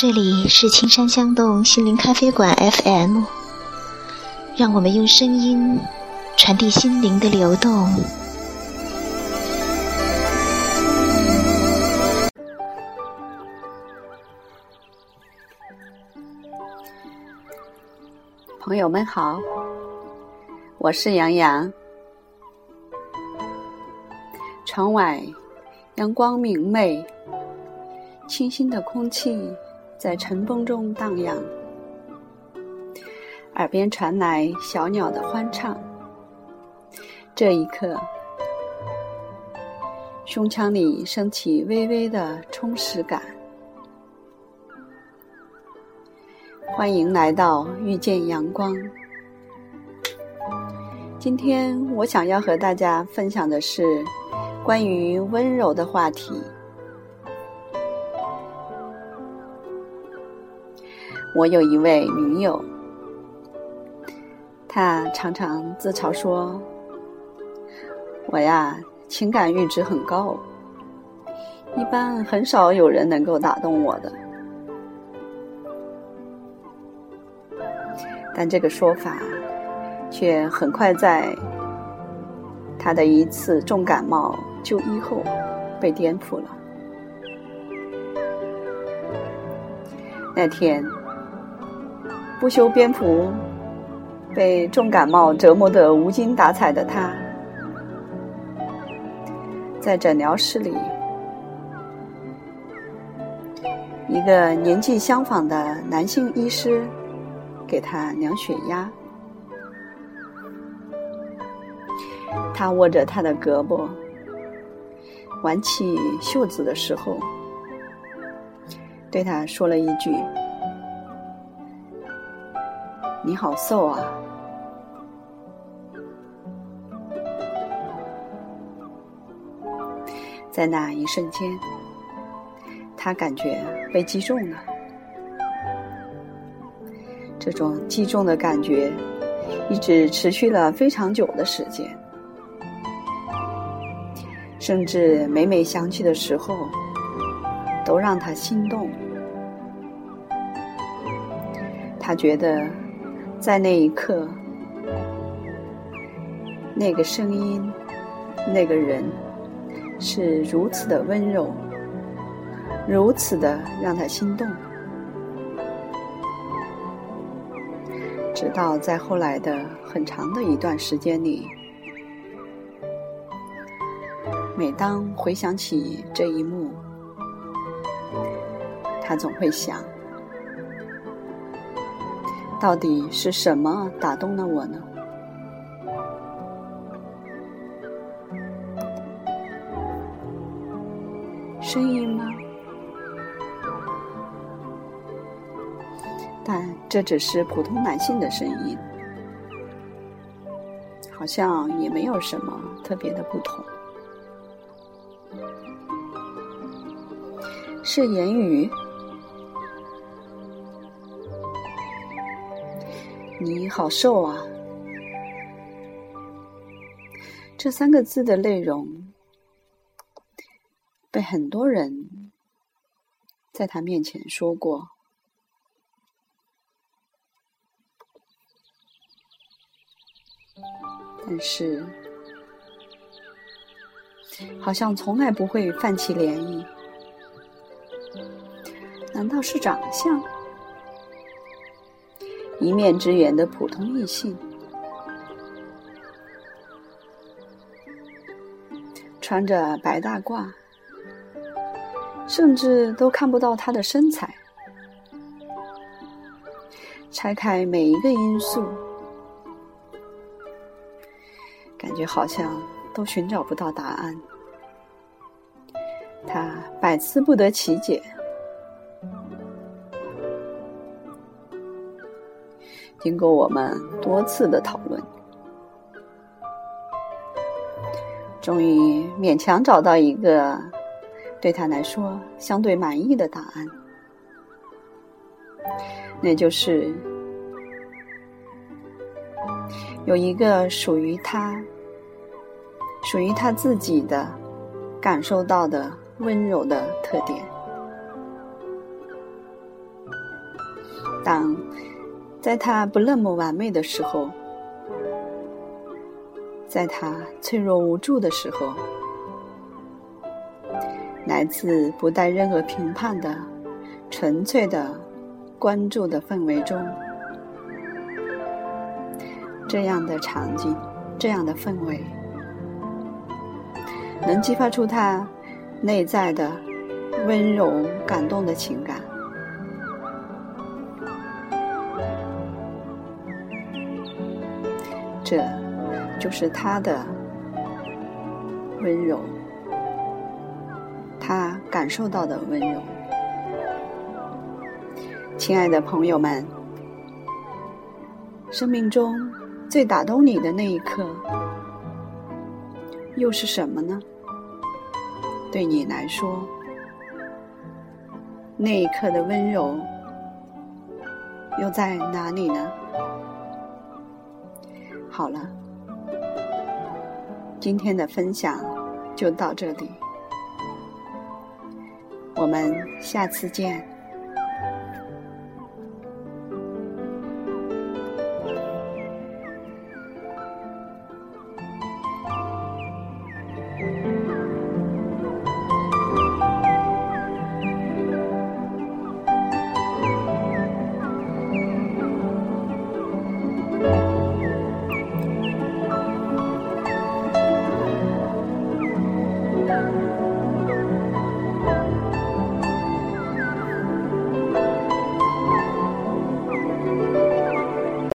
这里是青山香动心灵咖啡馆 FM，让我们用声音传递心灵的流动。朋友们好，我是杨洋。窗外阳光明媚，清新的空气。在晨风中荡漾，耳边传来小鸟的欢唱。这一刻，胸腔里升起微微的充实感。欢迎来到遇见阳光。今天我想要和大家分享的是关于温柔的话题。我有一位女友，她常常自嘲说：“我呀，情感阈值很高，一般很少有人能够打动我的。”但这个说法却很快在她的一次重感冒就医后被颠覆了。那天。不修边幅，被重感冒折磨得无精打采的他，在诊疗室里，一个年纪相仿的男性医师给他量血压。他握着他的胳膊，挽起袖子的时候，对他说了一句。你好瘦啊！在那一瞬间，他感觉被击中了。这种击中的感觉一直持续了非常久的时间，甚至每每想起的时候，都让他心动。他觉得。在那一刻，那个声音，那个人，是如此的温柔，如此的让他心动。直到在后来的很长的一段时间里，每当回想起这一幕，他总会想。到底是什么打动了我呢？声音吗？但这只是普通男性的声音，好像也没有什么特别的不同。是言语。你好瘦啊！这三个字的内容被很多人在他面前说过，但是好像从来不会泛起涟漪。难道是长相？一面之缘的普通异性，穿着白大褂，甚至都看不到他的身材。拆开每一个因素，感觉好像都寻找不到答案。他百思不得其解。经过我们多次的讨论，终于勉强找到一个对他来说相对满意的答案，那就是有一个属于他、属于他自己的感受到的温柔的特点。当在他不那么完美的时候，在他脆弱无助的时候，来自不带任何评判的纯粹的关注的氛围中，这样的场景，这样的氛围，能激发出他内在的温柔、感动的情感。这就是他的温柔，他感受到的温柔。亲爱的朋友们，生命中最打动你的那一刻，又是什么呢？对你来说，那一刻的温柔又在哪里呢？好了，今天的分享就到这里，我们下次见。